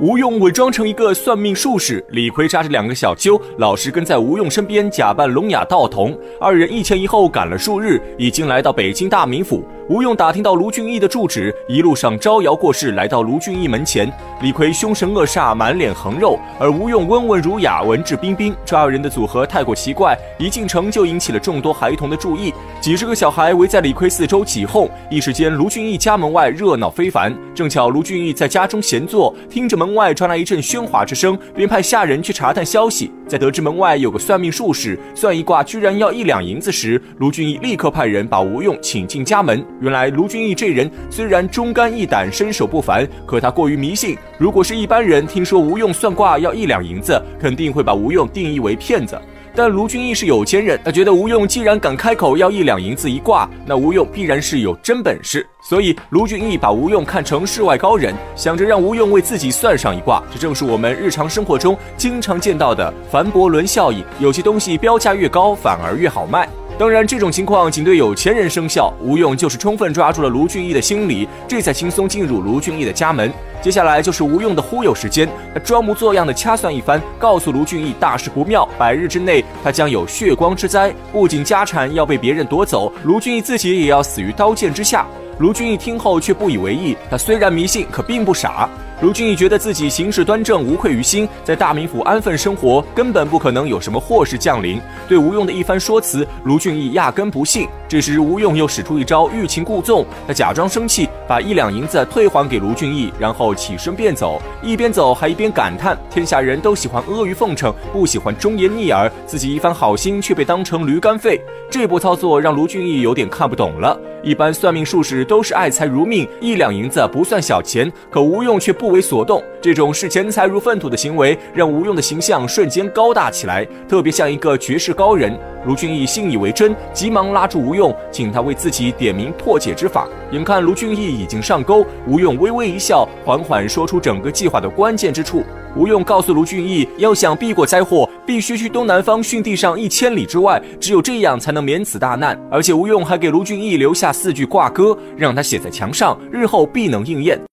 吴用伪装成一个算命术士，李逵扎着两个小揪，老实跟在吴用身边，假扮聋哑道童。二人一前一后赶了数日，已经来到北京大名府。吴用打听到卢俊义的住址，一路上招摇过市，来到卢俊义门前。李逵凶神恶煞，满脸横肉，而吴用温文儒雅，文质彬彬。这二人的组合太过奇怪，一进城就引起了众多孩童的注意。几十个小孩围在李逵四周起哄，一时间卢俊义家门外热闹非凡。正巧卢俊义在家中闲坐，听着门。门外传来一阵喧哗之声，便派下人去查探消息。在得知门外有个算命术士算一卦，居然要一两银子时，卢俊义立刻派人把吴用请进家门。原来卢俊义这人虽然忠肝义胆、身手不凡，可他过于迷信。如果是一般人，听说吴用算卦要一两银子，肯定会把吴用定义为骗子。但卢俊义是有钱人，他觉得吴用既然敢开口要一两银子一卦，那吴用必然是有真本事。所以卢俊义把吴用看成世外高人，想着让吴用为自己算上一卦。这正是我们日常生活中经常见到的凡伯伦效应。有些东西标价越高，反而越好卖。当然，这种情况仅对有钱人生效。吴用就是充分抓住了卢俊义的心理，这才轻松进入卢俊义的家门。接下来就是吴用的忽悠时间，他装模作样的掐算一番，告诉卢俊义大事不妙，百日之内他将有血光之灾，不仅家产要被别人夺走，卢俊义自己也要死于刀剑之下。卢俊义听后却不以为意，他虽然迷信，可并不傻。卢俊义觉得自己行事端正，无愧于心，在大名府安分生活，根本不可能有什么祸事降临。对吴用的一番说辞，卢俊义压根不信。这时，吴用又使出一招欲擒故纵，他假装生气，把一两银子退还给卢俊义，然后起身便走，一边走还一边感叹：天下人都喜欢阿谀奉承，不喜欢忠言逆耳，自己一番好心却被当成驴肝肺。这波操作让卢俊义有点看不懂了。一般算命术士都是爱财如命，一两银子不算小钱，可吴用却不为所动。这种视钱财如粪土的行为，让吴用的形象瞬间高大起来，特别像一个绝世高人。卢俊义信以为真，急忙拉住吴用，请他为自己点名破解之法。眼看卢俊义已经上钩，吴用微微一笑，缓缓说出整个计划的关键之处。吴用告诉卢俊义，要想避过灾祸，必须去东南方巽地上一千里之外，只有这样才能免此大难。而且吴用还给卢俊义留下四句卦歌，让他写在墙上，日后必能应验。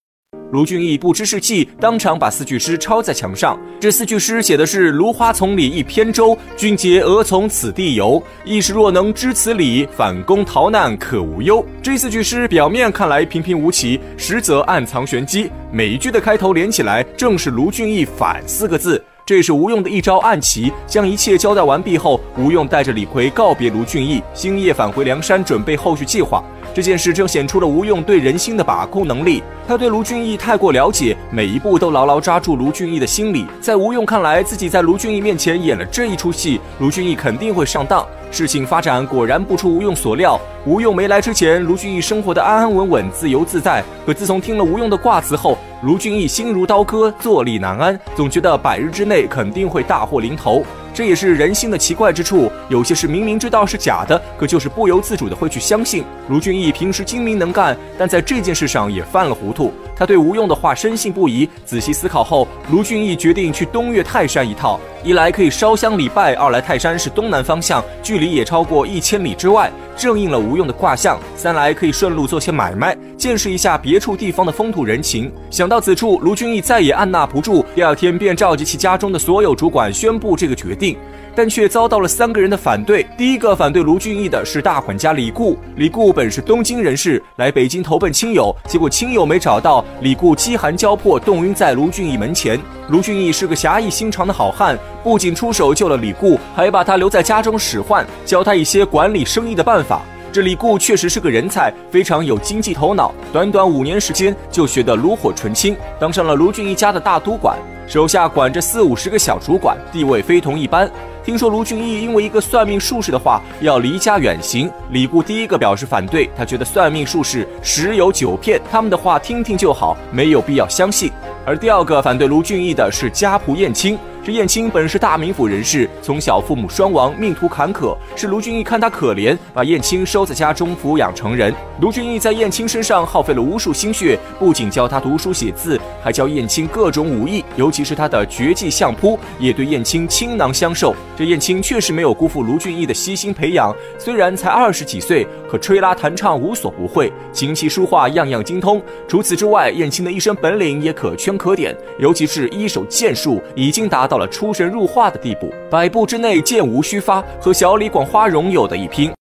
卢俊义不知是计，当场把四句诗抄在墙上。这四句诗写的是“芦花丛里一扁舟，君节何从此地游？一时若能知此理，反攻逃难可无忧。”这四句诗表面看来平平无奇，实则暗藏玄机。每一句的开头连起来，正是卢俊义“反”四个字。这是吴用的一招暗棋。将一切交代完毕后，吴用带着李逵告别卢俊义，星夜返回梁山，准备后续计划。这件事正显出了吴用对人心的把控能力。他对卢俊义太过了解，每一步都牢牢抓住卢俊义的心理。在吴用看来，自己在卢俊义面前演了这一出戏，卢俊义肯定会上当。事情发展果然不出吴用所料。吴用没来之前，卢俊义生活的安安稳稳、自由自在。可自从听了吴用的卦辞后，卢俊义心如刀割，坐立难安，总觉得百日之内肯定会大祸临头。这也是人性的奇怪之处，有些事明明知道是假的，可就是不由自主的会去相信。卢俊义平时精明能干，但在这件事上也犯了糊涂。他对吴用的话深信不疑。仔细思考后，卢俊义决定去东岳泰山一趟，一来可以烧香礼拜，二来泰山是东南方向，距离也超过一千里之外，正应了吴用的卦象；三来可以顺路做些买卖，见识一下别处地方的风土人情。想到此处，卢俊义再也按捺不住，第二天便召集其家中的所有主管，宣布这个决定。但却遭到了三个人的反对。第一个反对卢俊义的是大管家李固。李固本是东京人士，来北京投奔亲友，结果亲友没找到，李固饥寒交迫，冻晕在卢俊义门前。卢俊义是个侠义心肠的好汉，不仅出手救了李固，还把他留在家中使唤，教他一些管理生意的办法。这李固确实是个人才，非常有经济头脑，短短五年时间就学得炉火纯青，当上了卢俊义家的大都管。手下管着四五十个小主管，地位非同一般。听说卢俊义因为一个算命术士的话要离家远行，李固第一个表示反对。他觉得算命术士十有九骗，他们的话听听就好，没有必要相信。而第二个反对卢俊义的是家仆燕青。这燕青本是大名府人士，从小父母双亡，命途坎坷，是卢俊义看他可怜，把燕青收在家中抚养成人。卢俊义在燕青身上耗费了无数心血，不仅教他读书写字，还教燕青各种武艺，尤其是他的绝技相扑，也对燕青倾囊相授。这燕青确实没有辜负卢俊义的悉心培养，虽然才二十几岁，可吹拉弹唱无所不会，琴棋书画样样精通。除此之外，燕青的一身本领也可圈可点，尤其是一手剑术，已经达到。到了出神入化的地步，百步之内箭无虚发，和小李广花荣有的一拼。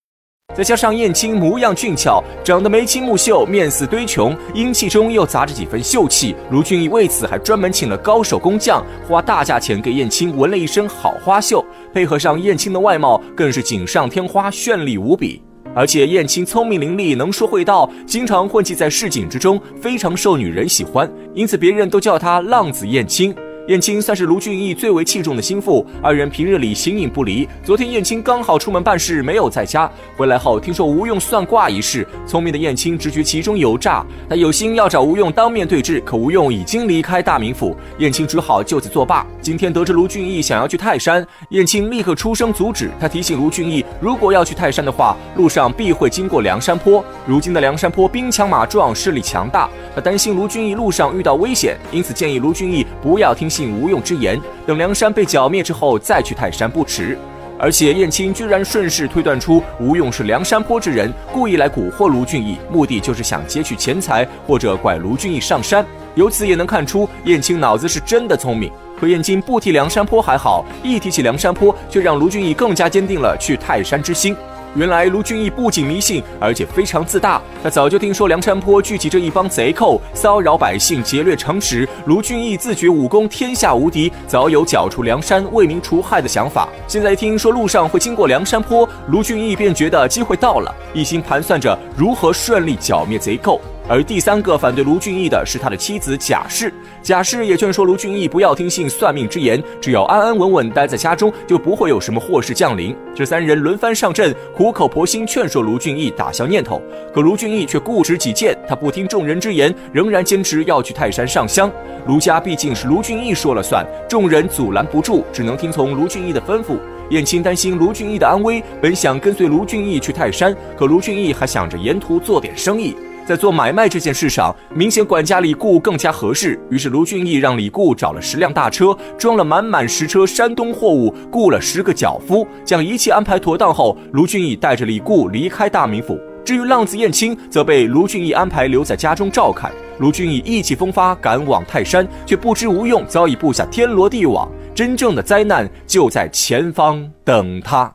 再加上燕青模样俊俏，长得眉清目秀，面似堆琼，英气中又杂着几分秀气。卢俊义为此还专门请了高手工匠，花大价钱给燕青纹了一身好花绣，配合上燕青的外貌，更是锦上添花，绚丽无比。而且燕青聪明伶俐，能说会道，经常混迹在市井之中，非常受女人喜欢，因此别人都叫她浪子燕青。燕青算是卢俊义最为器重的心腹，二人平日里形影不离。昨天燕青刚好出门办事，没有在家。回来后听说吴用算卦一事，聪明的燕青直觉其中有诈，他有心要找吴用当面对质，可吴用已经离开大名府，燕青只好就此作罢。今天得知卢俊义想要去泰山，燕青立刻出声阻止。他提醒卢俊义，如果要去泰山的话，路上必会经过梁山坡。如今的梁山坡兵强马壮，势力强大，他担心卢俊义路上遇到危险，因此建议卢俊义不要听。信吴用之言，等梁山被剿灭之后再去泰山不迟。而且燕青居然顺势推断出吴用是梁山坡之人，故意来蛊惑卢俊义，目的就是想劫取钱财或者拐卢俊义上山。由此也能看出燕青脑子是真的聪明。可燕青不提梁山坡还好，一提起梁山坡，却让卢俊义更加坚定了去泰山之心。原来卢俊义不仅迷信，而且非常自大。他早就听说梁山坡聚集着一帮贼寇，骚扰百姓，劫掠城池。卢俊义自觉武功天下无敌，早有剿除梁山、为民除害的想法。现在听说路上会经过梁山坡，卢俊义便觉得机会到了，一心盘算着如何顺利剿灭贼寇。而第三个反对卢俊义的是他的妻子贾氏，贾氏也劝说卢俊义不要听信算命之言，只要安安稳稳待在家中，就不会有什么祸事降临。这三人轮番上阵，苦口婆心劝说卢俊义打消念头，可卢俊义却固执己见，他不听众人之言，仍然坚持要去泰山上香。卢家毕竟是卢俊义说了算，众人阻拦不住，只能听从卢俊义的吩咐。燕青担心卢俊义的安危，本想跟随卢俊义去泰山，可卢俊义还想着沿途做点生意。在做买卖这件事上，明显管家李固更加合适。于是卢俊义让李固找了十辆大车，装了满满十车山东货物，雇了十个脚夫，将一切安排妥当后，卢俊义带着李固离开大名府。至于浪子燕青，则被卢俊义安排留在家中照看。卢俊义意气风发赶往泰山，却不知吴用早已布下天罗地网，真正的灾难就在前方等他。